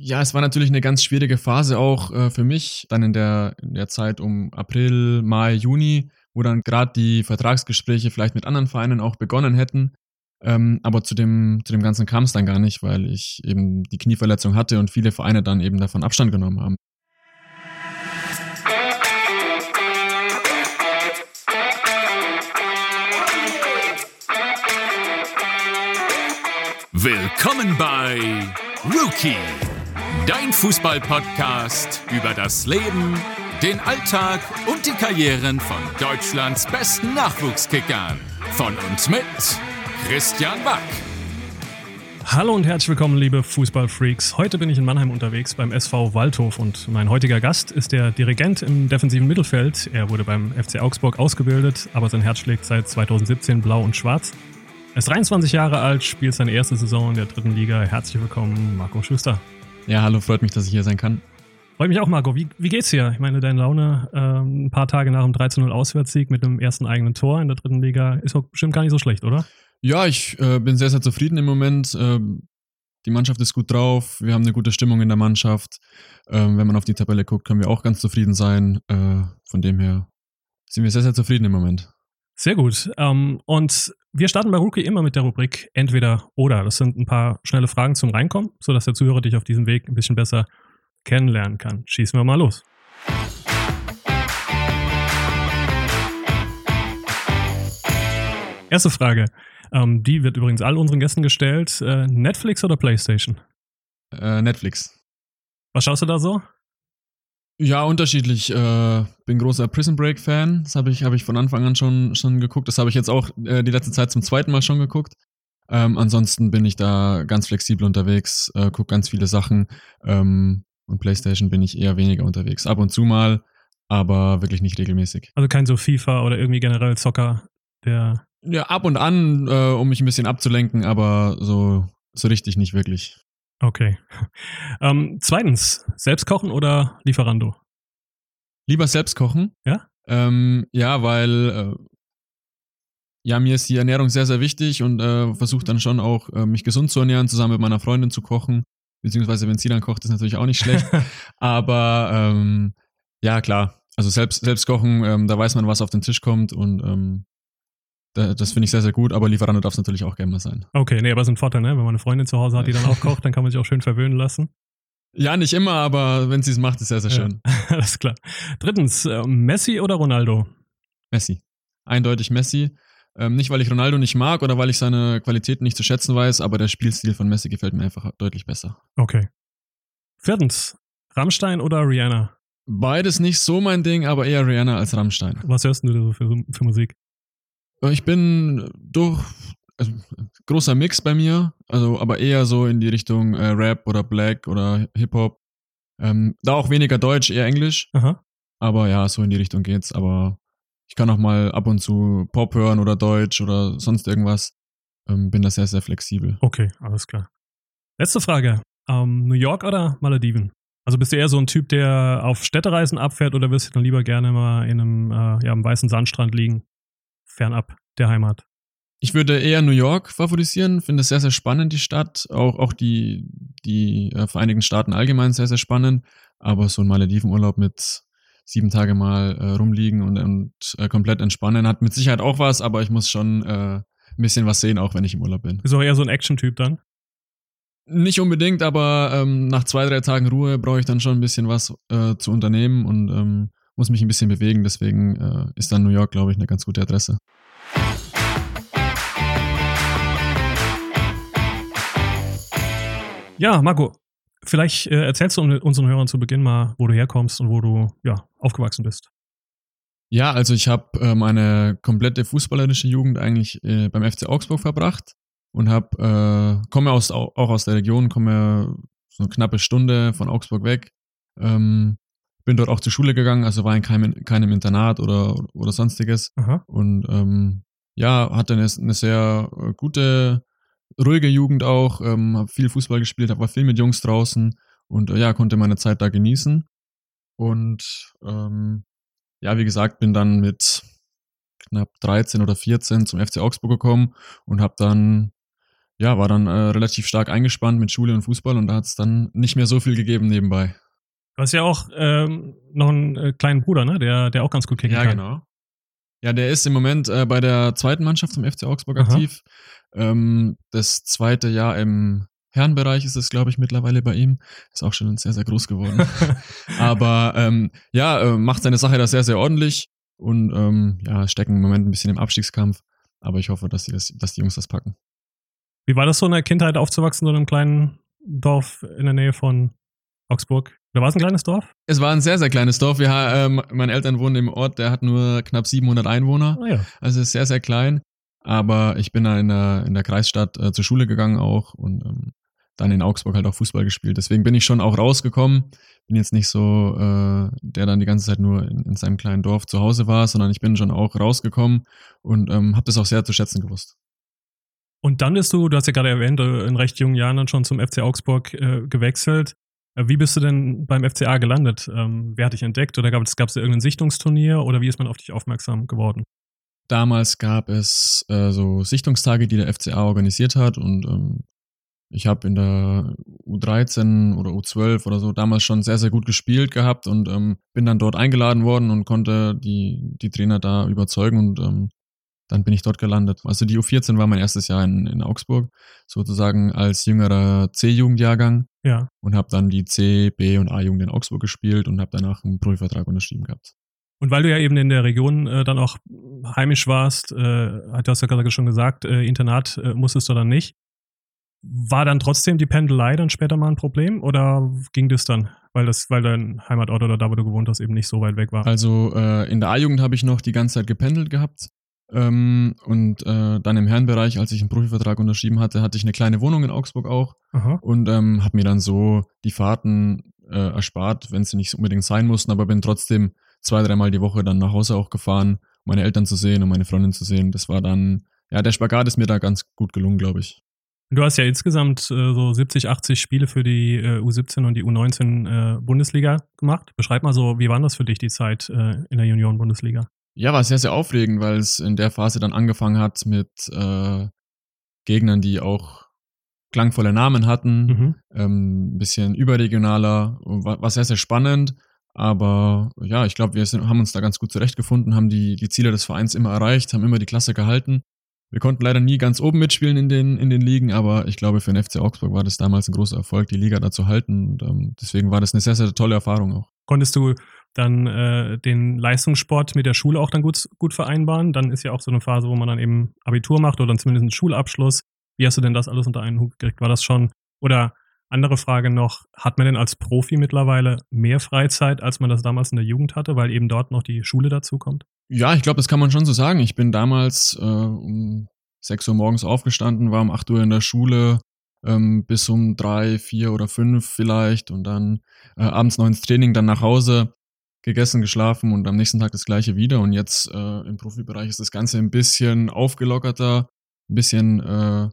Ja, es war natürlich eine ganz schwierige Phase auch äh, für mich, dann in der, in der Zeit um April, Mai, Juni, wo dann gerade die Vertragsgespräche vielleicht mit anderen Vereinen auch begonnen hätten. Ähm, aber zu dem, zu dem Ganzen kam es dann gar nicht, weil ich eben die Knieverletzung hatte und viele Vereine dann eben davon Abstand genommen haben. Willkommen bei Rookie, dein Fußball-Podcast über das Leben, den Alltag und die Karrieren von Deutschlands besten Nachwuchskickern. Von und mit Christian Wack. Hallo und herzlich willkommen, liebe Fußballfreaks. Heute bin ich in Mannheim unterwegs beim SV Waldhof und mein heutiger Gast ist der Dirigent im defensiven Mittelfeld. Er wurde beim FC Augsburg ausgebildet, aber sein Herz schlägt seit 2017 blau und schwarz. Er ist 23 Jahre alt, spielt seine erste Saison in der dritten Liga. Herzlich willkommen, Marco Schuster. Ja, hallo, freut mich, dass ich hier sein kann. Freut mich auch, Marco. Wie, wie geht's dir? Ich meine, deine Laune äh, ein paar Tage nach dem 13-0 Auswärtssieg mit einem ersten eigenen Tor in der dritten Liga ist doch bestimmt gar nicht so schlecht, oder? Ja, ich äh, bin sehr, sehr zufrieden im Moment. Ähm, die Mannschaft ist gut drauf. Wir haben eine gute Stimmung in der Mannschaft. Ähm, wenn man auf die Tabelle guckt, können wir auch ganz zufrieden sein. Äh, von dem her sind wir sehr, sehr zufrieden im Moment. Sehr gut. Ähm, und wir starten bei Rookie immer mit der Rubrik Entweder oder. Das sind ein paar schnelle Fragen zum Reinkommen, sodass der Zuhörer dich auf diesem Weg ein bisschen besser kennenlernen kann. Schießen wir mal los. Erste Frage. Ähm, die wird übrigens all unseren Gästen gestellt. Äh, Netflix oder PlayStation? Äh, Netflix. Was schaust du da so? Ja, unterschiedlich. Äh, bin großer Prison Break Fan. Das habe ich, hab ich von Anfang an schon, schon geguckt. Das habe ich jetzt auch äh, die letzte Zeit zum zweiten Mal schon geguckt. Ähm, ansonsten bin ich da ganz flexibel unterwegs, äh, gucke ganz viele Sachen. Ähm, und PlayStation bin ich eher weniger unterwegs. Ab und zu mal, aber wirklich nicht regelmäßig. Also kein so FIFA oder irgendwie generell Zocker, der. Ja, ab und an, äh, um mich ein bisschen abzulenken, aber so, so richtig nicht wirklich. Okay. Ähm, zweitens, selbst kochen oder Lieferando? Lieber selbst kochen. Ja? Ähm, ja, weil äh, ja, mir ist die Ernährung sehr, sehr wichtig und äh, versuche dann schon auch, äh, mich gesund zu ernähren, zusammen mit meiner Freundin zu kochen. Beziehungsweise, wenn sie dann kocht, ist natürlich auch nicht schlecht. Aber ähm, ja, klar. Also selbst, selbst kochen, ähm, da weiß man, was auf den Tisch kommt und ähm, das finde ich sehr, sehr gut, aber Lieferando darf es natürlich auch gerne mal sein. Okay, nee, aber es ist ein Vorteil, ne? Wenn man eine Freundin zu Hause hat, die dann auch kocht, dann kann man sich auch schön verwöhnen lassen. Ja, nicht immer, aber wenn sie es macht, ist sehr, sehr schön. Ja, alles klar. Drittens, äh, Messi oder Ronaldo? Messi. Eindeutig Messi. Ähm, nicht, weil ich Ronaldo nicht mag oder weil ich seine Qualitäten nicht zu schätzen weiß, aber der Spielstil von Messi gefällt mir einfach deutlich besser. Okay. Viertens, Rammstein oder Rihanna? Beides nicht so mein Ding, aber eher Rihanna als Rammstein. Was hörst du so für, für Musik? Ich bin durch also, großer Mix bei mir, also aber eher so in die Richtung äh, Rap oder Black oder Hip Hop. Ähm, da auch weniger Deutsch, eher Englisch. Aha. Aber ja, so in die Richtung geht's. Aber ich kann auch mal ab und zu Pop hören oder Deutsch oder sonst irgendwas. Ähm, bin da sehr, sehr flexibel. Okay, alles klar. Letzte Frage. Ähm, New York oder Malediven? Also bist du eher so ein Typ, der auf Städtereisen abfährt oder wirst du dann lieber gerne mal in einem, äh, ja, am weißen Sandstrand liegen? Fernab der Heimat? Ich würde eher New York favorisieren, finde es sehr, sehr spannend, die Stadt. Auch, auch die, die äh, Vereinigten Staaten allgemein sehr, sehr spannend. Aber so ein Maledivenurlaub mit sieben Tage mal äh, rumliegen und, und äh, komplett entspannen hat mit Sicherheit auch was, aber ich muss schon äh, ein bisschen was sehen, auch wenn ich im Urlaub bin. Ist auch eher so ein Action-Typ dann? Nicht unbedingt, aber ähm, nach zwei, drei Tagen Ruhe brauche ich dann schon ein bisschen was äh, zu unternehmen und ähm, muss mich ein bisschen bewegen. Deswegen äh, ist dann New York, glaube ich, eine ganz gute Adresse. Ja, Marco, vielleicht äh, erzählst du unseren Hörern zu Beginn mal, wo du herkommst und wo du ja, aufgewachsen bist. Ja, also ich habe äh, meine komplette fußballerische Jugend eigentlich äh, beim FC Augsburg verbracht und habe äh, komme aus auch aus der Region, komme so eine knappe Stunde von Augsburg weg. Ähm, bin dort auch zur Schule gegangen, also war in keinem, keinem Internat oder, oder sonstiges. Aha. Und ähm, ja, hatte eine, eine sehr äh, gute, ruhige Jugend auch, ähm, habe viel Fußball gespielt, war viel mit Jungs draußen und äh, ja, konnte meine Zeit da genießen. Und ähm, ja, wie gesagt, bin dann mit knapp 13 oder 14 zum FC Augsburg gekommen und habe dann ja, war dann äh, relativ stark eingespannt mit Schule und Fußball und da hat es dann nicht mehr so viel gegeben nebenbei. Du hast ja auch ähm, noch einen äh, kleinen Bruder, ne? Der, der auch ganz gut kicken ja, kann. genau. Ja, der ist im Moment äh, bei der zweiten Mannschaft vom FC Augsburg aktiv. Ähm, das zweite Jahr im Herrenbereich ist es, glaube ich, mittlerweile bei ihm. Ist auch schon sehr, sehr groß geworden. Aber ähm, ja, äh, macht seine Sache da sehr, sehr ordentlich und ähm, ja, stecken im Moment ein bisschen im Abstiegskampf. Aber ich hoffe, dass die, das, dass die Jungs das packen. Wie war das so in der Kindheit aufzuwachsen, so in einem kleinen Dorf in der Nähe von Augsburg? Oder war es ein kleines Dorf? Es war ein sehr, sehr kleines Dorf. Wir, ähm, meine Eltern wohnen im Ort, der hat nur knapp 700 Einwohner. Ah ja. Also sehr, sehr klein. Aber ich bin da in der, in der Kreisstadt äh, zur Schule gegangen auch und ähm, dann in Augsburg halt auch Fußball gespielt. Deswegen bin ich schon auch rausgekommen. Bin jetzt nicht so, äh, der dann die ganze Zeit nur in, in seinem kleinen Dorf zu Hause war, sondern ich bin schon auch rausgekommen und ähm, habe das auch sehr zu schätzen gewusst. Und dann bist du, du hast ja gerade erwähnt, äh, in recht jungen Jahren dann schon zum FC Augsburg äh, gewechselt. Äh, Wie bist du denn beim FCA gelandet? Ähm, wer hat dich entdeckt oder gab es gab's da irgendein Sichtungsturnier oder wie ist man auf dich aufmerksam geworden? Damals gab es äh, so Sichtungstage, die der FCA organisiert hat und ähm, ich habe in der U13 oder U12 oder so damals schon sehr, sehr gut gespielt gehabt und ähm, bin dann dort eingeladen worden und konnte die, die Trainer da überzeugen und ähm, dann bin ich dort gelandet. Also die U14 war mein erstes Jahr in, in Augsburg, sozusagen als jüngerer C-Jugendjahrgang Ja. und habe dann die C, B und A-Jugend in Augsburg gespielt und habe danach einen Profivertrag unterschrieben gehabt. Und weil du ja eben in der Region äh, dann auch heimisch warst, äh, hat das ja gerade schon gesagt, äh, Internat äh, musstest du dann nicht. War dann trotzdem die Pendelei dann später mal ein Problem oder ging das dann, weil das, weil dein Heimatort oder da, wo du gewohnt hast, eben nicht so weit weg war? Also äh, in der A-Jugend habe ich noch die ganze Zeit gependelt gehabt. Ähm, und äh, dann im Herrenbereich, als ich einen Profivertrag unterschrieben hatte, hatte ich eine kleine Wohnung in Augsburg auch Aha. und ähm, habe mir dann so die Fahrten äh, erspart, wenn sie nicht unbedingt sein mussten, aber bin trotzdem zwei, dreimal die Woche dann nach Hause auch gefahren, um meine Eltern zu sehen und meine Freundin zu sehen. Das war dann, ja, der Spagat ist mir da ganz gut gelungen, glaube ich. Du hast ja insgesamt äh, so 70, 80 Spiele für die äh, U17 und die U19 äh, Bundesliga gemacht. Beschreib mal so, wie war das für dich, die Zeit äh, in der Junioren-Bundesliga? Ja, war sehr, sehr aufregend, weil es in der Phase dann angefangen hat mit äh, Gegnern, die auch klangvolle Namen hatten, Mhm. ähm, ein bisschen überregionaler, war, war sehr, sehr spannend. Aber ja, ich glaube, wir sind, haben uns da ganz gut zurechtgefunden, haben die, die Ziele des Vereins immer erreicht, haben immer die Klasse gehalten. Wir konnten leider nie ganz oben mitspielen in den, in den Ligen, aber ich glaube, für den FC Augsburg war das damals ein großer Erfolg, die Liga da zu halten. Und ähm, deswegen war das eine sehr, sehr tolle Erfahrung auch. Konntest du dann äh, den Leistungssport mit der Schule auch dann gut, gut vereinbaren? Dann ist ja auch so eine Phase, wo man dann eben Abitur macht oder dann zumindest einen Schulabschluss. Wie hast du denn das alles unter einen Hut gekriegt? War das schon, oder andere Frage noch, hat man denn als Profi mittlerweile mehr Freizeit, als man das damals in der Jugend hatte, weil eben dort noch die Schule dazukommt? Ja, ich glaube, das kann man schon so sagen. Ich bin damals äh, um 6 Uhr morgens aufgestanden, war um 8 Uhr in der Schule, ähm, bis um drei, vier oder fünf vielleicht und dann äh, abends noch ins Training, dann nach Hause, gegessen, geschlafen und am nächsten Tag das gleiche wieder. Und jetzt äh, im Profibereich ist das Ganze ein bisschen aufgelockerter, ein bisschen, äh,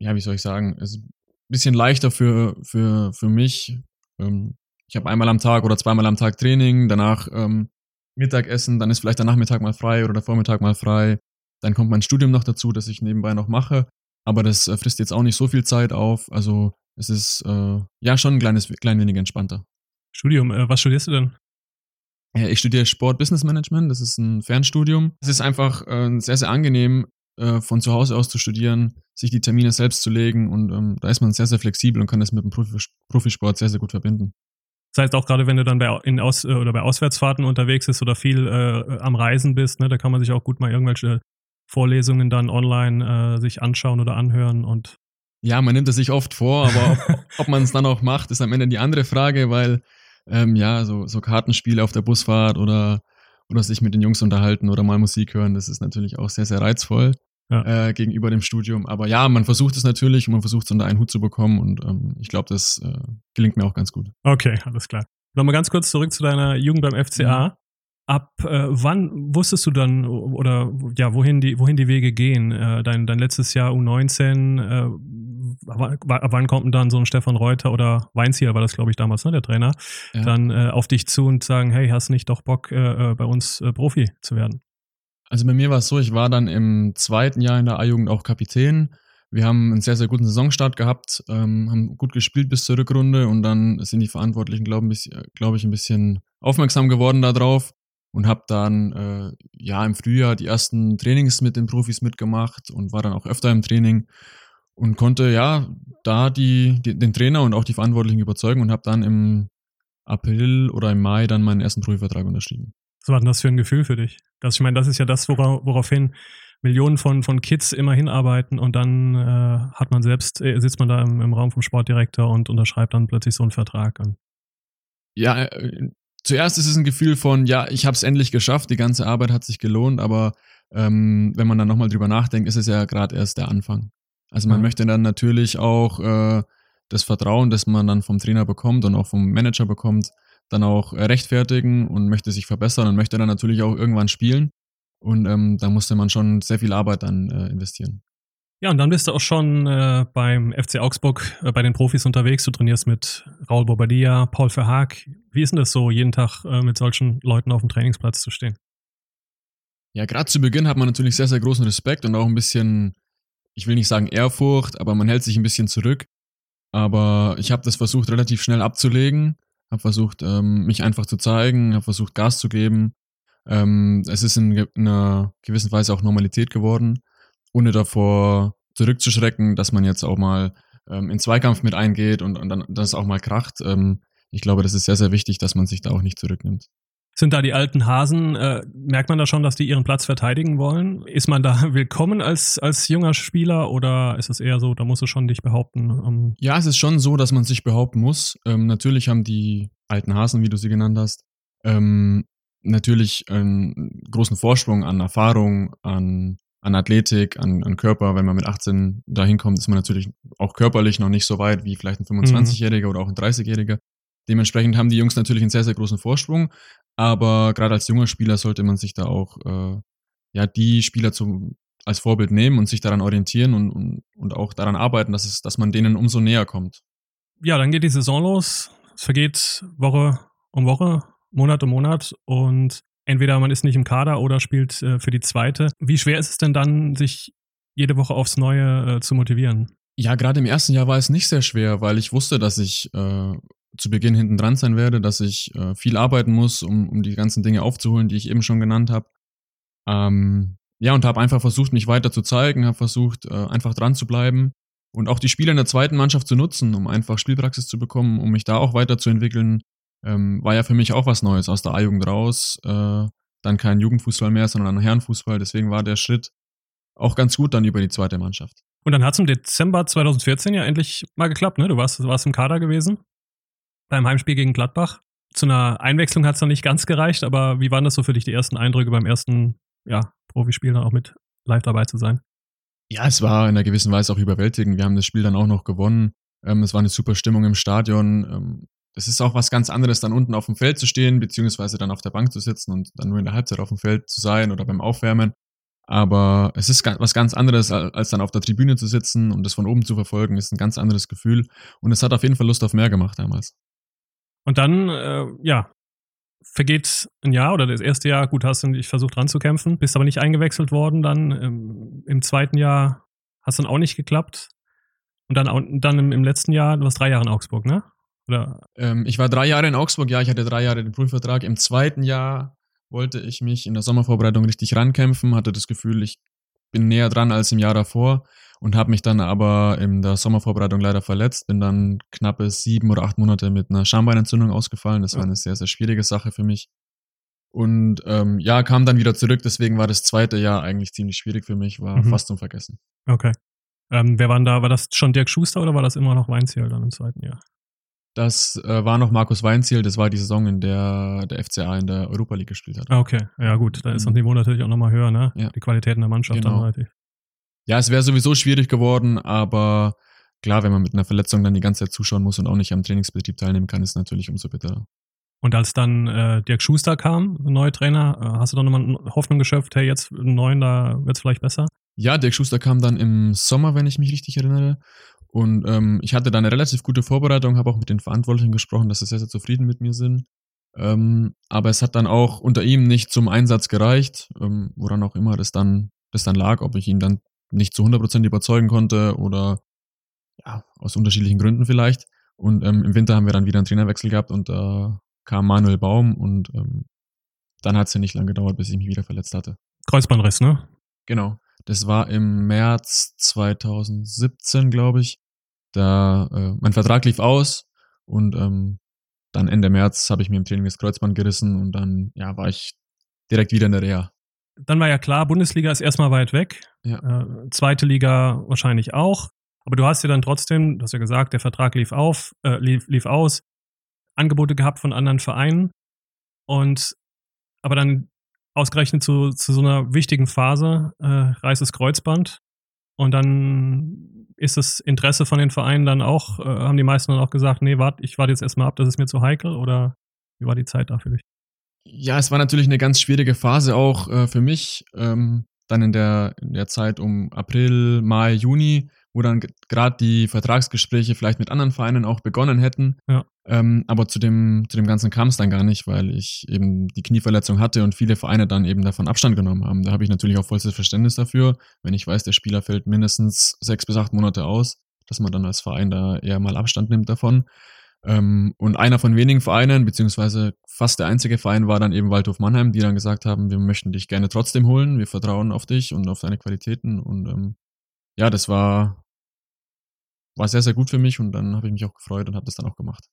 ja, wie soll ich sagen, ist ein bisschen leichter für, für, für mich. Ähm, ich habe einmal am Tag oder zweimal am Tag Training, danach ähm, Mittagessen, dann ist vielleicht der Nachmittag mal frei oder der Vormittag mal frei. Dann kommt mein Studium noch dazu, das ich nebenbei noch mache. Aber das äh, frisst jetzt auch nicht so viel Zeit auf. Also es ist äh, ja schon ein kleines, klein wenig entspannter. Studium, äh, was studierst du denn? Ich studiere Sport Business Management, das ist ein Fernstudium. Es ist einfach äh, sehr, sehr angenehm, äh, von zu Hause aus zu studieren, sich die Termine selbst zu legen und ähm, da ist man sehr, sehr flexibel und kann das mit dem Profi Profisport sehr, sehr gut verbinden. Das heißt, auch gerade wenn du dann bei, in Aus, oder bei Auswärtsfahrten unterwegs bist oder viel äh, am Reisen bist, ne, da kann man sich auch gut mal irgendwelche Vorlesungen dann online äh, sich anschauen oder anhören und Ja, man nimmt es sich oft vor, aber ob, ob man es dann auch macht, ist am Ende die andere Frage, weil ähm, ja, so, so Kartenspiele auf der Busfahrt oder, oder sich mit den Jungs unterhalten oder mal Musik hören, das ist natürlich auch sehr, sehr reizvoll Ja. äh, gegenüber dem Studium. Aber ja, man versucht es natürlich und man versucht es unter einen Hut zu bekommen und ähm, ich glaube, das äh, gelingt mir auch ganz gut. Okay, alles klar. Nochmal ganz kurz zurück zu deiner Jugend beim FCA. Ab äh, wann wusstest du dann oder ja, wohin die, wohin die Wege gehen? Äh, dein, dein letztes Jahr U19, äh, wann kommt denn dann so ein Stefan Reuter oder Weinzierl war das, glaube ich, damals, ne, der Trainer, Ja. dann äh, auf dich zu und sagen, hey, hast nicht doch Bock, äh, äh, bei uns äh, Profi zu werden? Also bei mir war es so, ich war dann im zweiten Jahr in der A-Jugend auch Kapitän. Wir haben einen sehr, sehr guten Saisonstart gehabt, ähm, haben gut gespielt bis zur Rückrunde und dann sind die Verantwortlichen, glaube glaub ich, ein bisschen aufmerksam geworden darauf und habe dann äh, ja im Frühjahr die ersten Trainings mit den Profis mitgemacht und war dann auch öfter im Training und konnte ja da die, die den Trainer und auch die Verantwortlichen überzeugen und habe dann im April oder im Mai dann meinen ersten Profivertrag unterschrieben. Was war denn das für ein Gefühl für dich? Das, ich meine, das ist ja das, wora, woraufhin Millionen von, von Kids immer hinarbeiten und dann äh, hat man selbst, äh, sitzt man da im, im, Raum vom Sportdirektor und unterschreibt dann plötzlich so einen Vertrag an. Ja, äh, zuerst ist es ein Gefühl von, ja, ich habe es endlich geschafft, die ganze Arbeit hat sich gelohnt, aber ähm, wenn man dann nochmal drüber nachdenkt, ist es ja gerade erst der Anfang. Also man ja. möchte dann natürlich auch äh, das Vertrauen, das man dann vom Trainer bekommt und auch vom Manager bekommt, dann auch rechtfertigen und möchte sich verbessern und möchte dann natürlich auch irgendwann spielen. Und ähm, da musste man schon sehr viel Arbeit dann äh, investieren. Ja, und dann bist du auch schon äh, beim FC Augsburg äh, bei den Profis unterwegs. Du trainierst mit Raul Bobadilla, Paul Verhaag. Wie ist denn das so, jeden Tag äh, mit solchen Leuten auf dem Trainingsplatz zu stehen? Ja, gerade zu Beginn hat man natürlich sehr, sehr großen Respekt und auch ein bisschen, ich will nicht sagen Ehrfurcht, aber man hält sich ein bisschen zurück. Aber ich habe das versucht relativ schnell abzulegen, habe versucht, ähm, mich einfach zu zeigen, habe versucht, Gas zu geben. Ähm, es ist in, in einer gewissen Weise auch Normalität geworden ohne davor zurückzuschrecken, dass man jetzt auch mal ähm, in Zweikampf mit eingeht und, und dann das auch mal kracht. Ich glaube, das ist sehr, sehr wichtig, dass man sich da auch nicht zurücknimmt. Sind da die alten Hasen, äh, merkt man da schon, dass die ihren Platz verteidigen wollen? Ist man da willkommen als, als junger Spieler oder ist es eher so, da musst du schon dich behaupten? Ähm? ja, es ist schon so, dass man sich behaupten muss. Ähm, natürlich haben die alten Hasen, wie du sie genannt hast, ähm, natürlich einen großen Vorsprung an Erfahrung, an an Athletik, an, an Körper. Wenn man mit 18 dahin kommt, ist man natürlich auch körperlich noch nicht so weit wie vielleicht ein 25-Jähriger mhm. oder auch ein 30-Jähriger. Dementsprechend haben die Jungs natürlich einen sehr, sehr großen Vorsprung. Aber gerade als junger Spieler sollte man sich da auch äh, ja die Spieler zum, als Vorbild nehmen und sich daran orientieren und, und, und auch daran arbeiten, dass, es, dass man denen umso näher kommt. Ja, dann geht die Saison los. Es vergeht Woche um Woche, Monat um Monat und entweder man ist nicht im Kader oder spielt äh, für die zweite. Wie schwer ist es denn dann, sich jede Woche aufs Neue äh, zu motivieren? Ja, gerade im ersten Jahr war es nicht sehr schwer, weil ich wusste, dass ich äh, zu Beginn hinten dran sein werde, dass ich äh, viel arbeiten muss, um, um die ganzen Dinge aufzuholen, die ich eben schon genannt habe. Ähm, ja, und habe einfach versucht, mich weiter zu zeigen, habe versucht, äh, einfach dran zu bleiben und auch die Spiele in der zweiten Mannschaft zu nutzen, um einfach Spielpraxis zu bekommen, um mich da auch weiterzuentwickeln, ähm, war ja für mich auch was Neues aus der A-Jugend raus. Äh, dann kein Jugendfußball mehr, sondern Herrenfußball. Deswegen war der Schritt auch ganz gut dann über die zweite Mannschaft. Und dann hat es im Dezember 2014 ja endlich mal geklappt, ne? Du warst, du warst im Kader gewesen beim Heimspiel gegen Gladbach. Zu einer Einwechslung hat es dann nicht ganz gereicht, aber wie waren das so für dich, die ersten Eindrücke beim ersten ja, Profispiel dann auch mit live dabei zu sein? Ja, es war in einer gewissen Weise auch überwältigend. Wir haben das Spiel dann auch noch gewonnen. Ähm, es war eine super Stimmung im Stadion. Ähm, es ist auch was ganz anderes, dann unten auf dem Feld zu stehen, beziehungsweise dann auf der Bank zu sitzen und dann nur in der Halbzeit auf dem Feld zu sein oder beim Aufwärmen. Aber es ist was ganz anderes, als dann auf der Tribüne zu sitzen und das von oben zu verfolgen, ist ein ganz anderes Gefühl. Und es hat auf jeden Fall Lust auf mehr gemacht damals. Und dann, äh, ja, vergeht ein Jahr oder das erste Jahr, gut, hast du dich versucht ranzukämpfen, bist aber nicht eingewechselt worden. Dann im, im zweiten Jahr hast dann auch nicht geklappt. Und dann, dann im, im letzten Jahr, du warst drei Jahre in Augsburg, ne? Oder? Ähm, ich war drei Jahre in Augsburg, ja, ich hatte drei Jahre den Prüfvertrag. Im zweiten Jahr wollte ich mich in der Sommervorbereitung richtig rankämpfen, hatte das Gefühl, ich bin näher dran als im Jahr davor und habe mich dann aber in der Sommervorbereitung leider verletzt, bin dann knappe sieben oder acht Monate mit einer Schambeinentzündung ausgefallen. Das war eine sehr, sehr schwierige Sache für mich. Und ähm, ja, kam dann wieder zurück, deswegen war das zweite Jahr eigentlich ziemlich schwierig für mich, war mhm. fast zum Vergessen. Okay. Ähm, wer war da? War das schon Dirk Schuster oder war das immer noch Weinziel dann im zweiten Jahr? Das äh, war noch Markus Weinziel, das war die Saison, in der der FCA in der Europa League gespielt hat. Ah, okay, ja gut, da ist das mhm. Niveau natürlich auch nochmal höher, ne? Ja. Die Qualitäten der Mannschaft genau. dann relativ. Ja, es wäre sowieso schwierig geworden, aber klar, wenn man mit einer Verletzung dann die ganze Zeit zuschauen muss und auch nicht am Trainingsbetrieb teilnehmen kann, ist natürlich umso bitterer. Und als dann äh, Dirk Schuster kam, neuer Trainer, äh, hast du dann nochmal Hoffnung geschöpft, hey, jetzt einen neuen, da wird es vielleicht besser? Ja, Dirk Schuster kam dann im Sommer, wenn ich mich richtig erinnere. Und ähm, ich hatte da eine relativ gute Vorbereitung, habe auch mit den Verantwortlichen gesprochen, dass sie sehr, sehr zufrieden mit mir sind. Ähm, aber es hat dann auch unter ihm nicht zum Einsatz gereicht, ähm, woran auch immer das dann, das dann lag, ob ich ihn dann nicht zu 100% überzeugen konnte oder ja, aus unterschiedlichen Gründen vielleicht. Und ähm, im Winter haben wir dann wieder einen Trainerwechsel gehabt und da äh, kam Manuel Baum und ähm, dann hat es ja nicht lange gedauert, bis ich mich wieder verletzt hatte. Kreuzbandriss, ne? Genau. Das war im März 2017, glaube ich. Da äh, mein Vertrag lief aus und ähm, dann Ende März habe ich mir im Training das Kreuzband gerissen und dann ja war ich direkt wieder in der Reha. Dann war ja klar, Bundesliga ist erstmal weit weg. Ja. Äh, zweite Liga wahrscheinlich auch. Aber du hast ja dann trotzdem, du hast ja gesagt, der Vertrag lief auf, äh, lief, lief aus, Angebote gehabt von anderen Vereinen und aber dann ausgerechnet zu, zu so einer wichtigen Phase äh, reißt das Kreuzband und dann ist das Interesse von den Vereinen dann auch, äh, haben die meisten dann auch gesagt, nee, warte, ich warte jetzt erstmal ab, das ist mir zu heikel oder wie war die Zeit da für dich? Ja, es war natürlich eine ganz schwierige Phase auch äh, für mich. Ähm, dann in der, in der Zeit um April, Mai, Juni, wo dann gerade die Vertragsgespräche vielleicht mit anderen Vereinen auch begonnen hätten. Ja. Ähm, aber zu dem, zu dem Ganzen kam es dann gar nicht, weil ich eben die Knieverletzung hatte und viele Vereine dann eben davon Abstand genommen haben. Da habe ich natürlich auch vollstes Verständnis dafür, wenn ich weiß, der Spieler fällt mindestens sechs bis acht Monate aus, dass man dann als Verein da eher mal Abstand nimmt davon. Ähm, und einer von wenigen Vereinen, beziehungsweise fast der einzige Verein war dann eben Waldhof Mannheim, die dann gesagt haben, wir möchten dich gerne trotzdem holen, wir vertrauen auf dich und auf deine Qualitäten. Und ähm, ja, das war, war sehr, sehr gut für mich und dann habe ich mich auch gefreut und habe das dann auch gemacht.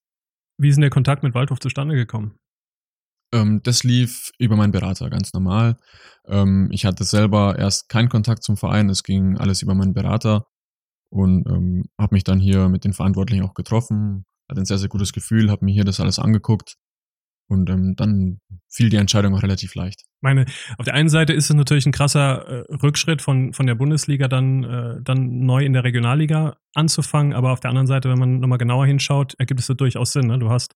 Wie ist denn der Kontakt mit Waldhof zustande gekommen? Ähm, das lief über meinen Berater ganz normal. Ähm, ich hatte selber erst keinen Kontakt zum Verein, es ging alles über meinen Berater und ähm, habe mich dann hier mit den Verantwortlichen auch getroffen, hatte ein sehr, sehr gutes Gefühl, habe mir hier das alles angeguckt und ähm, dann fiel die Entscheidung auch relativ leicht. Meine, auf der einen Seite ist es natürlich ein krasser äh, Rückschritt von, von der Bundesliga dann, äh, dann neu in der Regionalliga anzufangen, aber auf der anderen Seite, wenn man nochmal genauer hinschaut, ergibt es durchaus Sinn. Ne? Du hast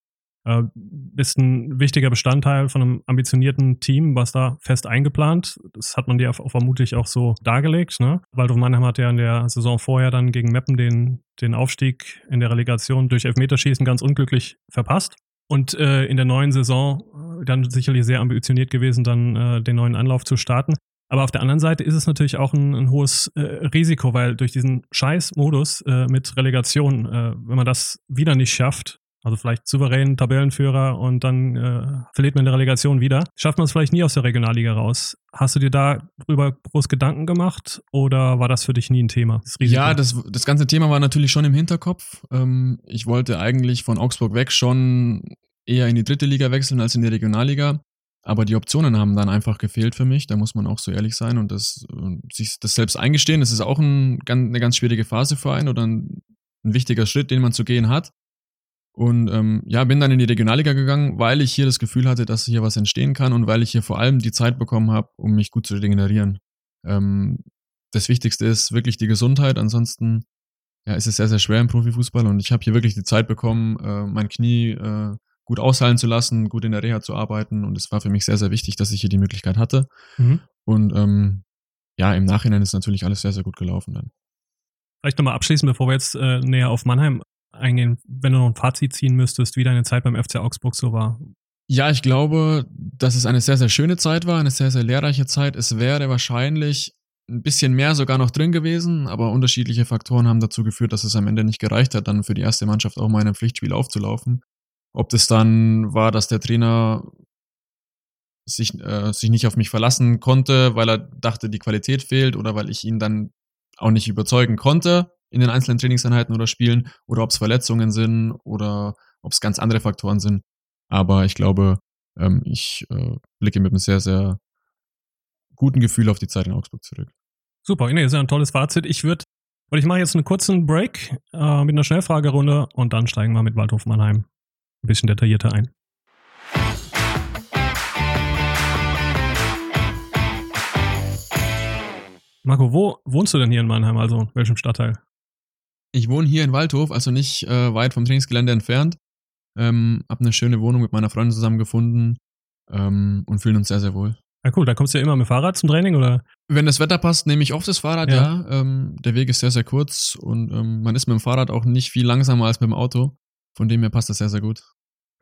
äh, bist ein wichtiger Bestandteil von einem ambitionierten Team, was da fest eingeplant. Das hat man dir auch vermutlich auch so dargelegt. Ne? Waldhof Mannheim hat ja in der Saison vorher dann gegen Meppen den, den Aufstieg in der Relegation durch Elfmeterschießen ganz unglücklich verpasst. Und äh, in der neuen Saison äh, dann sicherlich sehr ambitioniert gewesen, dann äh, den neuen Anlauf zu starten. Aber auf der anderen Seite ist es natürlich auch ein, ein hohes äh, Risiko, weil durch diesen Scheiß-Modus äh, mit Relegation, äh, wenn man das wieder nicht schafft, also vielleicht souverän Tabellenführer und dann äh, verliert man in der Relegation wieder. Schafft man es vielleicht nie aus der Regionalliga raus. Hast du dir darüber groß Gedanken gemacht oder war das für dich nie ein Thema? Das ja, das, das ganze Thema war natürlich schon im Hinterkopf. Ähm, ich wollte eigentlich von Augsburg weg schon eher in die dritte Liga wechseln als in die Regionalliga. Aber die Optionen haben dann einfach gefehlt für mich. Da muss man auch so ehrlich sein und das, sich das selbst eingestehen. Das ist auch ein, eine ganz schwierige Phase für einen oder ein, ein wichtiger Schritt, den man zu gehen hat. Und ähm, ja, bin dann in die Regionalliga gegangen, weil ich hier das Gefühl hatte, dass hier was entstehen kann und weil ich hier vor allem die Zeit bekommen habe, um mich gut zu regenerieren. Ähm, das Wichtigste ist wirklich die Gesundheit. Ansonsten ja, ist es sehr, sehr schwer im Profifußball und ich habe hier wirklich die Zeit bekommen, äh, mein Knie äh, gut ausheilen zu lassen, gut in der Reha zu arbeiten und es war für mich sehr, sehr wichtig, dass ich hier die Möglichkeit hatte. Mhm. Und ähm, ja, im Nachhinein ist natürlich alles sehr, sehr gut gelaufen dann. Vielleicht nochmal abschließen, bevor wir jetzt äh, näher auf Mannheim eingehen, wenn du noch ein Fazit ziehen müsstest, wie deine Zeit beim FC Augsburg so war? Ja, ich glaube, dass es eine sehr, sehr schöne Zeit war, eine sehr, sehr lehrreiche Zeit. Es wäre wahrscheinlich ein bisschen mehr sogar noch drin gewesen, aber unterschiedliche Faktoren haben dazu geführt, dass es am Ende nicht gereicht hat, dann für die erste Mannschaft auch mal in einem Pflichtspiel aufzulaufen. Ob das dann war, dass der Trainer sich, äh, sich nicht auf mich verlassen konnte, weil er dachte, die Qualität fehlt oder weil ich ihn dann auch nicht überzeugen konnte, in den einzelnen Trainingseinheiten oder Spielen oder ob es Verletzungen sind oder ob es ganz andere Faktoren sind. Aber ich glaube, ähm, ich äh, blicke mit einem sehr, sehr guten Gefühl auf die Zeit in Augsburg zurück. Super, nee, ist ja ein tolles Fazit. Ich würde, und ich mache jetzt einen kurzen Break äh, mit einer Schnellfragerunde und dann steigen wir mit Waldhof Mannheim ein bisschen detaillierter ein. Marco, wo wohnst du denn hier in Mannheim? Also in welchem Stadtteil? Ich wohne hier in Waldhof, also nicht äh, weit vom Trainingsgelände entfernt. Ähm, hab eine schöne Wohnung mit meiner Freundin zusammen gefunden ähm, und fühlen uns sehr, sehr wohl. Ja, cool. Da kommst du ja immer mit Fahrrad zum Training, oder? Wenn das Wetter passt, nehme ich oft das Fahrrad, ja. ja. Ähm, der Weg ist sehr, sehr kurz und ähm, man ist mit dem Fahrrad auch nicht viel langsamer als mit dem Auto. Von dem her passt das sehr, sehr gut.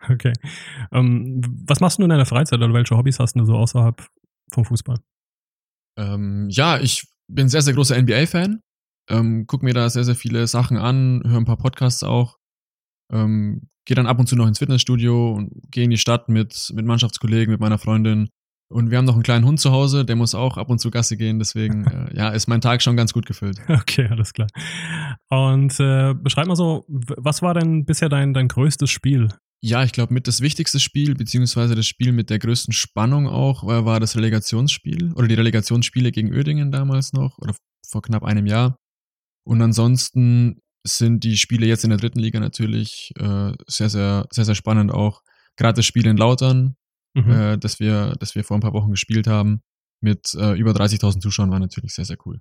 Okay. Ähm, was machst du in deiner Freizeit oder welche Hobbys hast du so außerhalb vom Fußball? Ähm, ja, ich bin sehr, sehr großer NBA-Fan. Ähm, guck mir da sehr, sehr viele Sachen an, höre ein paar Podcasts auch. Ähm, gehe dann ab und zu noch ins Fitnessstudio und gehe in die Stadt mit, mit Mannschaftskollegen, mit meiner Freundin. Und wir haben noch einen kleinen Hund zu Hause, der muss auch ab und zu Gasse gehen. Deswegen, äh, ja, ist mein Tag schon ganz gut gefüllt. Okay, alles klar. Und äh, beschreib mal so, was war denn bisher dein, dein größtes Spiel? Ja, ich glaube, mit das wichtigste Spiel, beziehungsweise das Spiel mit der größten Spannung auch, war, war das Relegationsspiel oder die Relegationsspiele gegen Oerdingen damals noch oder vor knapp einem Jahr. Und ansonsten sind die Spiele jetzt in der dritten Liga natürlich äh, sehr, sehr, sehr, sehr spannend auch. Gerade das Spiel in Lautern, mhm. äh, das, wir, das wir vor ein paar Wochen gespielt haben, mit äh, über 30.000 Zuschauern, war natürlich sehr, sehr cool.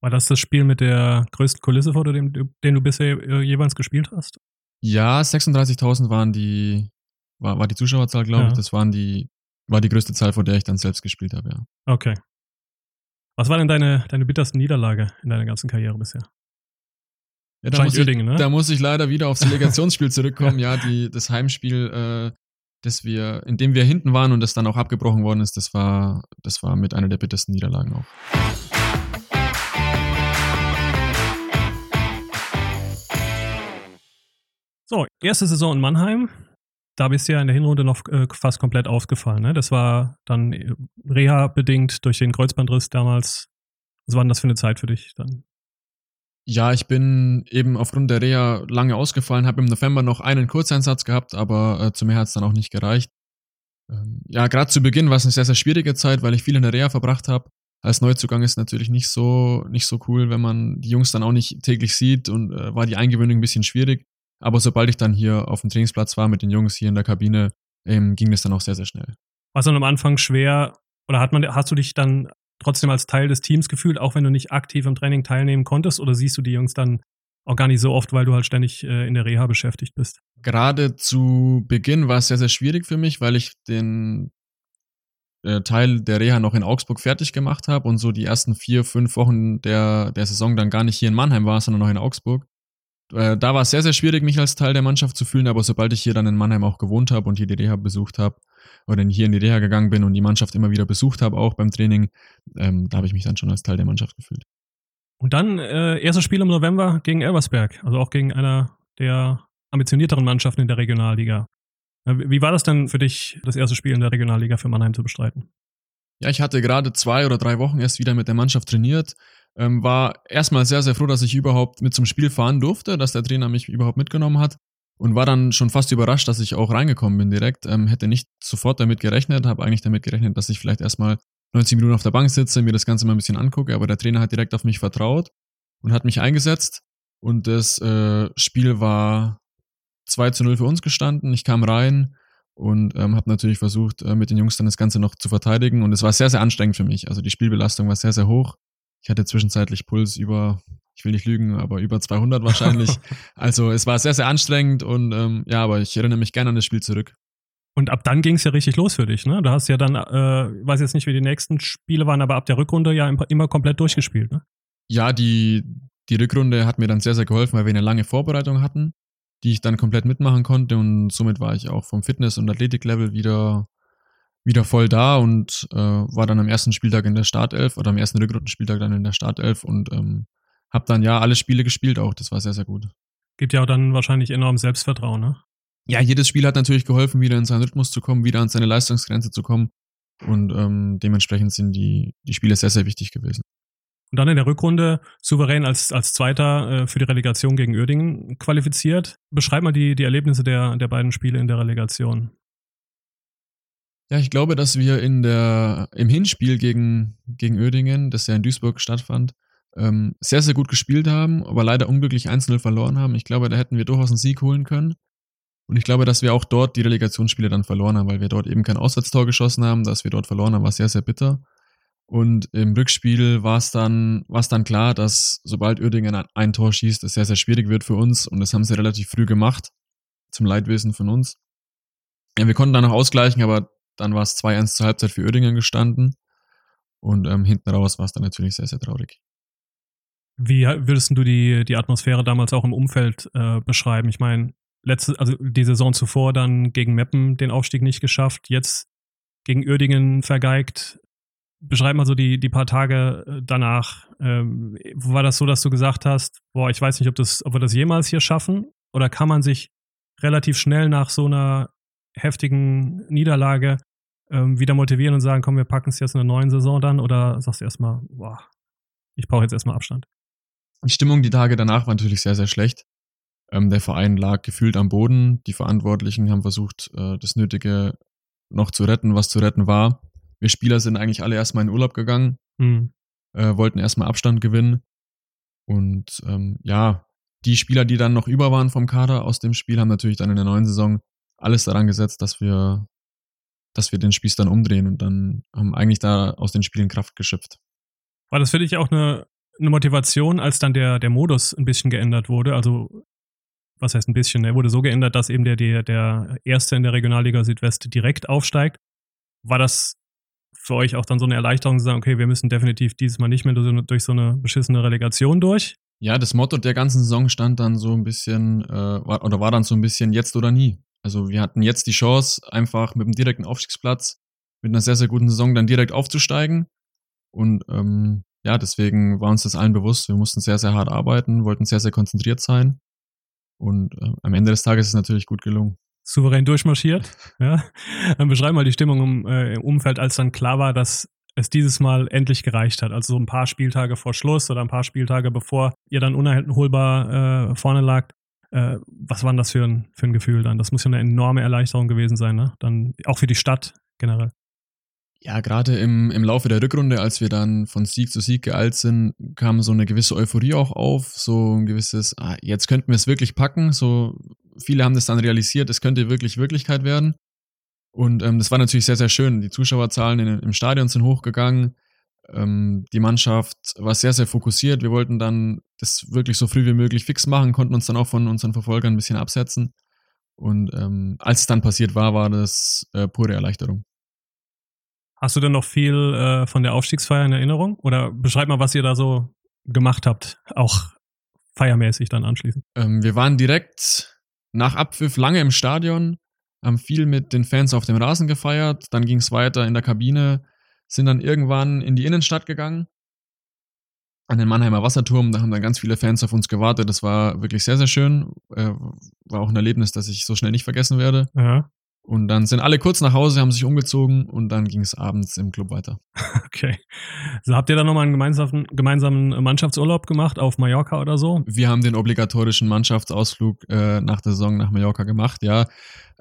War das das Spiel mit der größten Kulisse, vor dem, den du bisher äh, jeweils gespielt hast? Ja, 36.000 waren die, war, war die Zuschauerzahl, glaube ja. ich. Das waren die, war die größte Zahl, vor der ich dann selbst gespielt habe, ja. Okay. Was war denn deine, deine bitterste Niederlage in deiner ganzen Karriere bisher? Ja, da, muss ich, Uerdingen, ne? da muss ich leider wieder aufs Delegationsspiel zurückkommen. ja, die, das Heimspiel, äh, das wir, in dem wir hinten waren und das dann auch abgebrochen worden ist, das war, das war mit einer der bittersten Niederlagen auch. So, erste Saison in Mannheim. Da bist du ja in der Hinrunde noch äh, fast komplett ausgefallen. Ne? Das war dann äh, Reha-bedingt durch den Kreuzbandriss damals. Was war denn das für eine Zeit für dich dann? Ja, ich bin eben aufgrund der Reha lange ausgefallen, habe im November noch einen Kurzeinsatz gehabt, aber äh, zu mehr hat es dann auch nicht gereicht. Ähm, ja, gerade zu Beginn war es eine sehr, sehr schwierige Zeit, weil ich viel in der Reha verbracht habe. Als Neuzugang ist natürlich nicht so, nicht so cool, wenn man die Jungs dann auch nicht täglich sieht und äh, war die Eingewöhnung ein bisschen schwierig. Aber sobald ich dann hier auf dem Trainingsplatz war mit den Jungs hier in der Kabine, ähm, ging das dann auch sehr, sehr schnell. War es dann am Anfang schwer oder hat man, hast du dich dann trotzdem als Teil des Teams gefühlt, auch wenn du nicht aktiv im Training teilnehmen konntest? Oder siehst du die Jungs dann auch gar nicht so oft, weil du halt ständig äh, in der Reha beschäftigt bist? Gerade zu Beginn war es sehr, sehr schwierig für mich, weil ich den äh, Teil der Reha noch in Augsburg fertig gemacht habe und so die ersten vier, fünf Wochen der, der Saison dann gar nicht hier in Mannheim war, sondern noch in Augsburg. Äh, da war es sehr, sehr schwierig, mich als Teil der Mannschaft zu fühlen, aber sobald ich hier dann in Mannheim auch gewohnt habe und hier die Reha besucht habe, oder hier in die Reha gegangen bin und die Mannschaft immer wieder besucht habe, auch beim Training, ähm, da habe ich mich dann schon als Teil der Mannschaft gefühlt. Und dann äh, erstes Spiel im November gegen Elversberg, also auch gegen einer der ambitionierteren Mannschaften in der Regionalliga. Äh, wie war das denn für dich, das erste Spiel in der Regionalliga für Mannheim zu bestreiten? Ja, ich hatte gerade zwei oder drei Wochen erst wieder mit der Mannschaft trainiert. Ähm, war erstmal sehr, sehr froh, dass ich überhaupt mit zum Spiel fahren durfte, dass der Trainer mich überhaupt mitgenommen hat und war dann schon fast überrascht, dass ich auch reingekommen bin direkt. Ähm, hätte nicht sofort damit gerechnet, habe eigentlich damit gerechnet, dass ich vielleicht erstmal 90 Minuten auf der Bank sitze, mir das Ganze mal ein bisschen angucke, aber der Trainer hat direkt auf mich vertraut und hat mich eingesetzt und das äh, Spiel war 2 zu 0 für uns gestanden. Ich kam rein und ähm, habe natürlich versucht, äh, mit den Jungs dann das Ganze noch zu verteidigen und es war sehr, sehr anstrengend für mich. Also die Spielbelastung war sehr, sehr hoch. Ich hatte zwischenzeitlich Puls über ich will nicht lügen, aber über 200 wahrscheinlich. also es war sehr, sehr anstrengend und ähm, ja, aber ich erinnere mich gerne an das Spiel zurück. Und ab dann ging es ja richtig los für dich, ne? Du hast ja dann, äh, weiß jetzt nicht, wie die nächsten Spiele waren, aber ab der Rückrunde ja immer komplett durchgespielt, ne? Ja, die, die Rückrunde hat mir dann sehr, sehr geholfen, weil wir eine lange Vorbereitung hatten, die ich dann komplett mitmachen konnte und somit war ich auch vom Fitness- und Athletiklevel wieder, wieder voll da und äh, war dann am ersten Spieltag in der Startelf oder am ersten Rückrundenspieltag dann in der Startelf und ähm, hab dann ja alle Spiele gespielt auch. Das war sehr, sehr gut. Gibt ja auch dann wahrscheinlich enorm Selbstvertrauen, ne? Ja, jedes Spiel hat natürlich geholfen, wieder in seinen Rhythmus zu kommen, wieder an seine Leistungsgrenze zu kommen. Und ähm, dementsprechend sind die, die Spiele sehr, sehr wichtig gewesen. Und dann in der Rückrunde souverän als, als Zweiter äh, für die Relegation gegen Uerdingen qualifiziert. Beschreib mal die, die Erlebnisse der, der beiden Spiele in der Relegation. Ja, ich glaube, dass wir in der, im Hinspiel gegen, gegen Uerdingen, das ja in Duisburg stattfand, ähm, sehr, sehr gut gespielt haben, aber leider unglücklich 1-0 verloren haben. Ich glaube, da hätten wir durchaus einen Sieg holen können. Und ich glaube, dass wir auch dort die Relegationsspiele dann verloren haben, weil wir dort eben kein Auswärtstor geschossen haben. Dass wir dort verloren haben, war sehr, sehr bitter. Und im Rückspiel war es dann, war es dann klar, dass sobald Uerdingen ein Tor schießt, es sehr, sehr schwierig wird für uns. Und das haben sie relativ früh gemacht, zum Leidwesen von uns. Ja, wir konnten dann noch ausgleichen, aber dann war es 2-1 zur Halbzeit für Uerdingen gestanden. Und ähm, hinten raus war es dann natürlich sehr, sehr traurig. Wie würdest du die, die Atmosphäre damals auch im Umfeld äh, beschreiben? Ich meine, letzte, also die Saison zuvor dann gegen Meppen den Aufstieg nicht geschafft, jetzt gegen Uerdingen vergeigt. beschreib mal so die, die paar Tage äh, danach. Ähm, war das so, dass du gesagt hast, boah, ich weiß nicht, ob, das, ob wir das jemals hier schaffen? Oder kann man sich relativ schnell nach so einer heftigen Niederlage ähm, wieder motivieren und sagen, komm, wir packen es jetzt in der neuen Saison dann? Oder sagst du erstmal, boah, ich brauche jetzt erstmal Abstand? Die Stimmung die Tage danach war natürlich sehr, sehr schlecht. Ähm, der Verein lag gefühlt am Boden. Die Verantwortlichen haben versucht, äh, das Nötige noch zu retten, was zu retten war. Wir Spieler sind eigentlich alle erstmal in Urlaub gegangen, mhm. äh, wollten erstmal Abstand gewinnen. Und ähm, ja, die Spieler, die dann noch über waren vom Kader aus dem Spiel, haben natürlich dann in der neuen Saison alles daran gesetzt, dass wir, dass wir den Spieß dann umdrehen und dann haben eigentlich da aus den Spielen Kraft geschöpft. War das für dich auch eine, eine Motivation, als dann der, der Modus ein bisschen geändert wurde? Also was heißt ein bisschen, er wurde so geändert, dass eben der, der, der Erste in der Regionalliga Südwest direkt aufsteigt. War das für euch auch dann so eine Erleichterung zu sagen, okay, wir müssen definitiv dieses Mal nicht mehr durch so eine beschissene Relegation durch? Ja, das Motto der ganzen Saison stand dann so ein bisschen, äh, war, oder war dann so ein bisschen jetzt oder nie. Also wir hatten jetzt die Chance, einfach mit dem direkten Aufstiegsplatz, mit einer sehr, sehr guten Saison dann direkt aufzusteigen. Und ähm, ja, deswegen war uns das allen bewusst. Wir mussten sehr, sehr hart arbeiten, wollten sehr, sehr konzentriert sein. Und äh, am Ende des Tages ist es natürlich gut gelungen. Souverän durchmarschiert. ja. Dann beschreib mal die Stimmung im, äh, im Umfeld, als dann klar war, dass es dieses Mal endlich gereicht hat. Also so ein paar Spieltage vor Schluss oder ein paar Spieltage bevor ihr dann unerholbar äh, vorne lagt. Äh, was war denn das für ein, für ein Gefühl dann? Das muss ja eine enorme Erleichterung gewesen sein, ne? Dann auch für die Stadt generell. Ja, gerade im, im Laufe der Rückrunde, als wir dann von Sieg zu Sieg geeilt sind, kam so eine gewisse Euphorie auch auf, so ein gewisses, ah, jetzt könnten wir es wirklich packen. So viele haben das dann realisiert, es könnte wirklich Wirklichkeit werden. Und ähm, das war natürlich sehr, sehr schön. Die Zuschauerzahlen in, im Stadion sind hochgegangen. Ähm, die Mannschaft war sehr, sehr fokussiert. Wir wollten dann das wirklich so früh wie möglich fix machen, konnten uns dann auch von unseren Verfolgern ein bisschen absetzen. Und ähm, als es dann passiert war, war das äh, pure Erleichterung. Hast du denn noch viel äh, von der Aufstiegsfeier in Erinnerung? Oder beschreib mal, was ihr da so gemacht habt, auch feiermäßig dann anschließend. Ähm, wir waren direkt nach Abpfiff lange im Stadion, haben viel mit den Fans auf dem Rasen gefeiert, dann ging es weiter in der Kabine, sind dann irgendwann in die Innenstadt gegangen, an den Mannheimer Wasserturm, da haben dann ganz viele Fans auf uns gewartet, das war wirklich sehr, sehr schön, äh, war auch ein Erlebnis, das ich so schnell nicht vergessen werde. Ja. Und dann sind alle kurz nach Hause, haben sich umgezogen und dann ging es abends im Club weiter. Okay. Also habt ihr dann nochmal einen gemeinsamen, gemeinsamen Mannschaftsurlaub gemacht auf Mallorca oder so? Wir haben den obligatorischen Mannschaftsausflug äh, nach der Saison nach Mallorca gemacht, ja.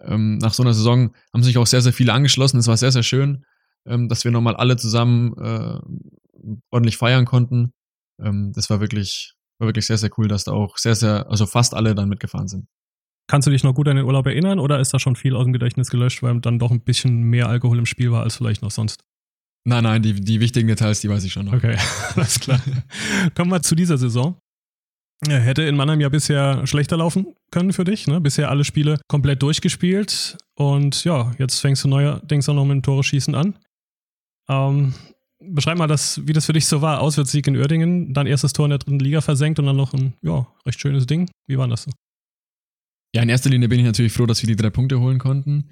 Ähm, nach so einer Saison haben sich auch sehr, sehr viele angeschlossen. Es war sehr, sehr schön, ähm, dass wir nochmal alle zusammen äh, ordentlich feiern konnten. Ähm, das war wirklich, war wirklich sehr, sehr cool, dass da auch sehr, sehr, also fast alle dann mitgefahren sind. Kannst du dich noch gut an den Urlaub erinnern oder ist da schon viel aus dem Gedächtnis gelöscht, weil dann doch ein bisschen mehr Alkohol im Spiel war als vielleicht noch sonst? Nein, nein, die, die wichtigen Details, die weiß ich schon noch. Okay, alles klar. Kommen wir zu dieser Saison. Hätte in Mannheim ja bisher schlechter laufen können für dich. Ne? Bisher alle Spiele komplett durchgespielt. Und ja, jetzt fängst du neuerdings auch noch mit dem Tore schießen an. Ähm, beschreib mal, das, wie das für dich so war. Auswärtssieg in Uerdingen, dein erstes Tor in der dritten Liga versenkt und dann noch ein ja, recht schönes Ding. Wie war das so? Ja, in erster Linie bin ich natürlich froh, dass wir die drei Punkte holen konnten.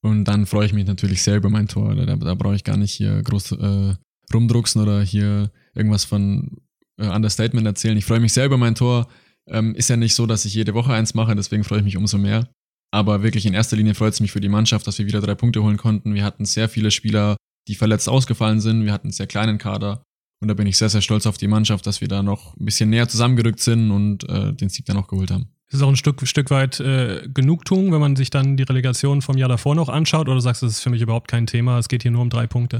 Und dann freue ich mich natürlich sehr über mein Tor. Da, da brauche ich gar nicht hier groß äh, rumdrucksen oder hier irgendwas von äh, Understatement erzählen. Ich freue mich sehr über mein Tor. Ähm, ist ja nicht so, dass ich jede Woche eins mache, deswegen freue ich mich umso mehr. Aber wirklich in erster Linie freut es mich für die Mannschaft, dass wir wieder drei Punkte holen konnten. Wir hatten sehr viele Spieler, die verletzt ausgefallen sind. Wir hatten einen sehr kleinen Kader. Und da bin ich sehr, sehr stolz auf die Mannschaft, dass wir da noch ein bisschen näher zusammengerückt sind und äh, den Sieg dann auch geholt haben. Ist es auch ein Stück, Stück weit äh, Genugtuung, wenn man sich dann die Relegation vom Jahr davor noch anschaut? Oder sagst du, das ist für mich überhaupt kein Thema, es geht hier nur um drei Punkte?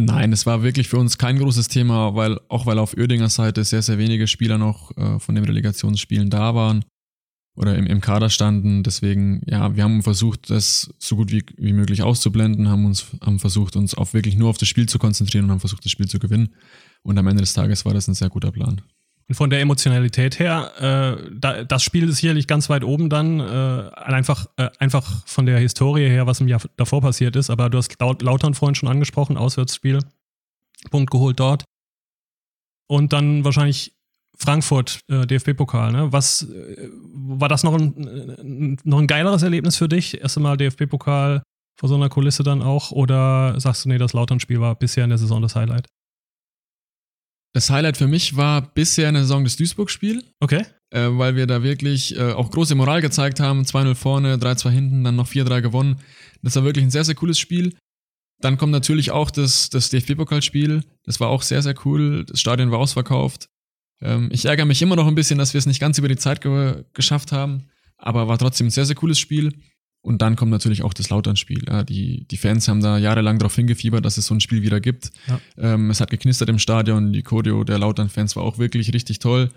Nein, es war wirklich für uns kein großes Thema, weil auch weil auf Oerdinger Seite sehr, sehr wenige Spieler noch äh, von den Relegationsspielen da waren oder im, im Kader standen. Deswegen, ja, wir haben versucht, das so gut wie, wie möglich auszublenden, haben uns haben versucht, uns auf wirklich nur auf das Spiel zu konzentrieren und haben versucht, das Spiel zu gewinnen. Und am Ende des Tages war das ein sehr guter Plan. Und von der Emotionalität her, äh, da, das Spiel ist sicherlich ganz weit oben dann, äh, einfach, äh, einfach von der Historie her, was im Jahr davor passiert ist. Aber du hast Laut Lautern vorhin schon angesprochen, Auswärtsspiel, Punkt geholt dort. Und dann wahrscheinlich Frankfurt, äh, DFB-Pokal. Ne? Was äh, war das noch ein, noch ein geileres Erlebnis für dich? Erst einmal DFB-Pokal vor so einer Kulisse dann auch? Oder sagst du, nee, das Lautern-Spiel war bisher in der Saison das Highlight? Das Highlight für mich war bisher in der Saison das Duisburg-Spiel. Okay. Äh, weil wir da wirklich äh, auch große Moral gezeigt haben. 2-0 vorne, 3-2 hinten, dann noch 4-3 gewonnen. Das war wirklich ein sehr, sehr cooles Spiel. Dann kommt natürlich auch das, das DFB-Pokalspiel. Das war auch sehr, sehr cool. Das Stadion war ausverkauft. Ähm, ich ärgere mich immer noch ein bisschen, dass wir es nicht ganz über die Zeit ge geschafft haben. Aber war trotzdem ein sehr, sehr cooles Spiel. Und dann kommt natürlich auch das Lautern-Spiel. Ja, die, die Fans haben da jahrelang darauf hingefiebert, dass es so ein Spiel wieder gibt. Ja. Ähm, es hat geknistert im Stadion. Die Choreo der Lautern-Fans war auch wirklich richtig toll.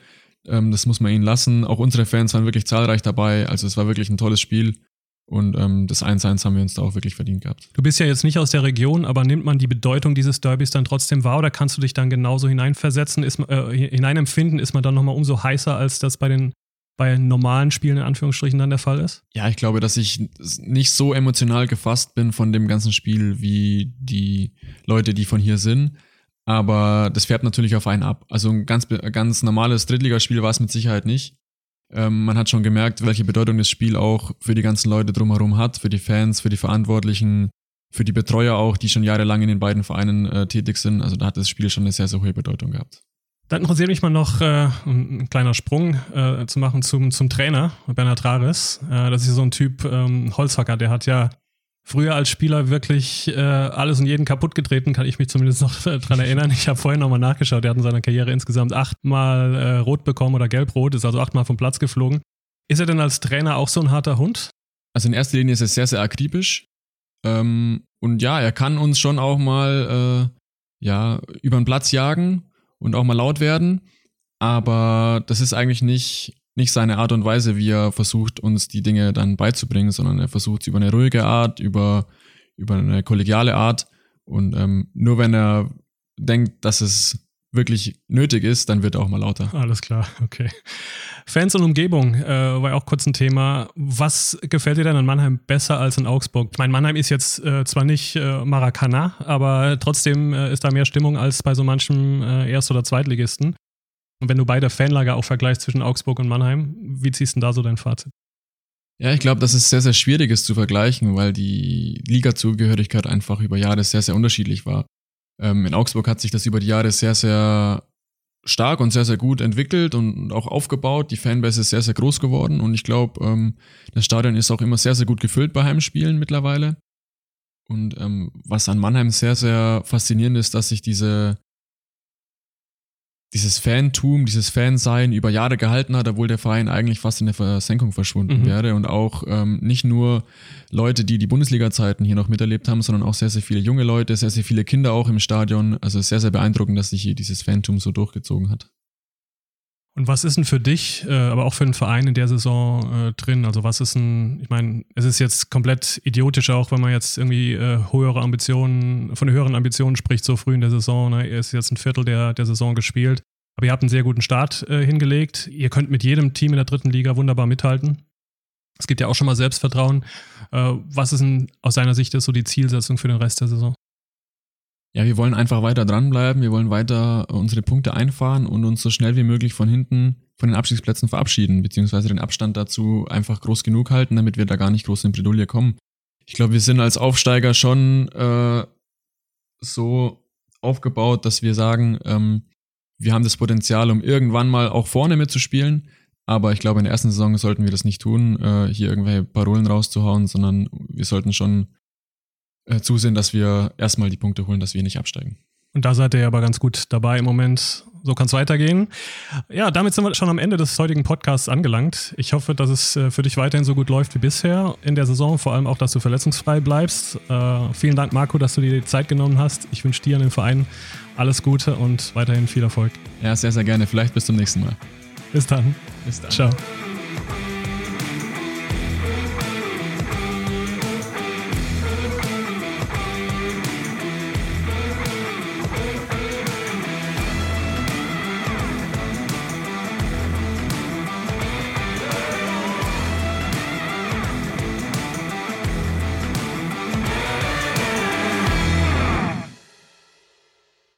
Ähm, das muss man ihnen lassen. Auch unsere Fans waren wirklich zahlreich dabei. Also es war wirklich ein tolles Spiel. Und ähm, das 1-1 haben wir uns da auch wirklich verdient gehabt. Du bist ja jetzt nicht aus der Region, aber nimmt man die Bedeutung dieses Derbys dann trotzdem wahr oder kannst du dich dann genauso hineinversetzen, ist, äh, hineinempfinden? Ist man dann nochmal umso heißer, als das bei den bei normalen Spielen in Anführungsstrichen dann der Fall ist? Ja, ich glaube, dass ich nicht so emotional gefasst bin von dem ganzen Spiel wie die Leute, die von hier sind. Aber das färbt natürlich auf einen ab. Also ein ganz, ganz normales Drittligaspiel war es mit Sicherheit nicht. Ähm, man hat schon gemerkt, welche Bedeutung das Spiel auch für die ganzen Leute drumherum hat, für die Fans, für die Verantwortlichen, für die Betreuer auch, die schon jahrelang in den beiden Vereinen äh, tätig sind. Also da hat das Spiel schon eine sehr, sehr hohe Bedeutung gehabt. Da interessiert mich mal noch äh, ein kleiner Sprung äh, zu machen zum, zum Trainer, Bernhard Rares. Äh, das ist so ein Typ ähm, Holzhacker, der hat ja früher als Spieler wirklich äh, alles und jeden kaputt getreten, kann ich mich zumindest noch dran erinnern. Ich habe vorhin nochmal nachgeschaut, der hat in seiner Karriere insgesamt achtmal äh, rot bekommen oder gelb-rot, ist also achtmal vom Platz geflogen. Ist er denn als Trainer auch so ein harter Hund? Also in erster Linie ist er sehr, sehr akribisch. Ähm, und ja, er kann uns schon auch mal äh, ja, über den Platz jagen und auch mal laut werden. Aber das ist eigentlich nicht nicht seine Art und Weise, wie er versucht, uns die Dinge dann beizubringen, sondern er versucht es über eine ruhige Art, über, über eine kollegiale Art. Und ähm, nur wenn er denkt, dass es wirklich nötig ist, dann wird er auch mal lauter. Alles klar, okay. Fans und Umgebung äh, war auch kurz ein Thema. Was gefällt dir denn an Mannheim besser als in Augsburg? Ich meine, Mannheim ist jetzt äh, zwar nicht äh, Maracana, aber trotzdem äh, ist da mehr Stimmung als bei so manchem äh, Erst- oder Zweitligisten. Und wenn du beide Fanlager auch vergleichst zwischen Augsburg und Mannheim, wie ziehst du denn da so dein Fazit? Ja, ich glaube, das ist sehr, sehr schwierig ist zu vergleichen, weil die Liga-Zugehörigkeit einfach über Jahre sehr, sehr unterschiedlich war. Ähm, in Augsburg hat sich das über die Jahre sehr, sehr stark und sehr, sehr gut entwickelt und auch aufgebaut. Die Fanbase ist sehr, sehr groß geworden und ich glaube, ähm, das Stadion ist auch immer sehr, sehr gut gefüllt bei Heimspielen mittlerweile. Und ähm, was an Mannheim sehr, sehr faszinierend ist, dass sich diese dieses Fantum, dieses Fansein über Jahre gehalten hat, obwohl der Verein eigentlich fast in der Versenkung verschwunden mhm. wäre und auch ähm, nicht nur Leute, die die Bundesliga-Zeiten hier noch miterlebt haben, sondern auch sehr, sehr viele junge Leute, sehr, sehr viele Kinder auch im Stadion. Also sehr, sehr beeindruckend, dass sich hier dieses Fantum so durchgezogen hat. Und was ist denn für dich, äh, aber auch für den Verein in der Saison äh, drin? Also was ist ein, ich meine, es ist jetzt komplett idiotisch auch, wenn man jetzt irgendwie äh, höhere Ambitionen, von höheren Ambitionen spricht, so früh in der Saison. Ne? Er ist jetzt ein Viertel der, der Saison gespielt. Aber ihr habt einen sehr guten Start äh, hingelegt. Ihr könnt mit jedem Team in der dritten Liga wunderbar mithalten. Es gibt ja auch schon mal Selbstvertrauen. Äh, was ist denn aus seiner Sicht so die Zielsetzung für den Rest der Saison? Ja, wir wollen einfach weiter dranbleiben, wir wollen weiter unsere Punkte einfahren und uns so schnell wie möglich von hinten von den Abstiegsplätzen verabschieden, beziehungsweise den Abstand dazu einfach groß genug halten, damit wir da gar nicht groß in Bredouille kommen. Ich glaube, wir sind als Aufsteiger schon äh, so aufgebaut, dass wir sagen, ähm, wir haben das Potenzial, um irgendwann mal auch vorne mitzuspielen. Aber ich glaube, in der ersten Saison sollten wir das nicht tun, äh, hier irgendwelche Parolen rauszuhauen, sondern wir sollten schon äh, zusehen, dass wir erstmal die Punkte holen, dass wir nicht absteigen. Und da seid ihr aber ganz gut dabei im Moment. So kann es weitergehen. Ja, damit sind wir schon am Ende des heutigen Podcasts angelangt. Ich hoffe, dass es äh, für dich weiterhin so gut läuft wie bisher in der Saison. Vor allem auch, dass du verletzungsfrei bleibst. Äh, vielen Dank, Marco, dass du dir die Zeit genommen hast. Ich wünsche dir und dem Verein alles Gute und weiterhin viel Erfolg. Ja, sehr, sehr gerne. Vielleicht bis zum nächsten Mal. Bis dann. Bis dann. Ciao.